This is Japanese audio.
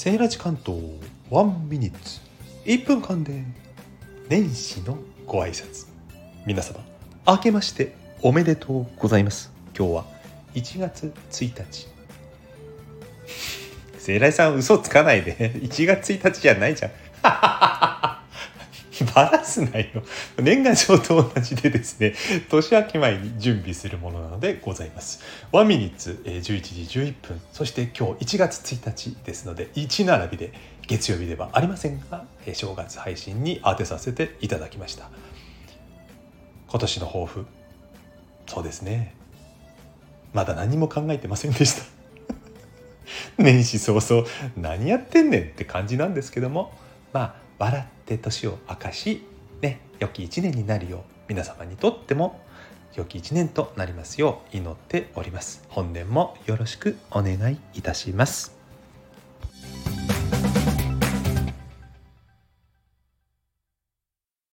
セイラジ関東ワンミニッツ。1分間で年始のご挨拶。皆様明けましておめでとうございます。今日は1月1日。セイラジさん嘘つかないで。1月1日じゃないじゃん。バラすなよ。年賀状と同じでですね、年明け前に準備するものなのでございます。ワンミニッツ11時11分、そして今日1月1日ですので、1並びで月曜日ではありませんが、正月配信に当てさせていただきました。今年の抱負、そうですね。まだ何も考えてませんでした。年始早々何やってんねんって感じなんですけども、まあ、笑って年を明かし、ね、良き一年になるよう皆様にとっても良き一年となりますよう祈っております。本年もよろしくお願いいたします。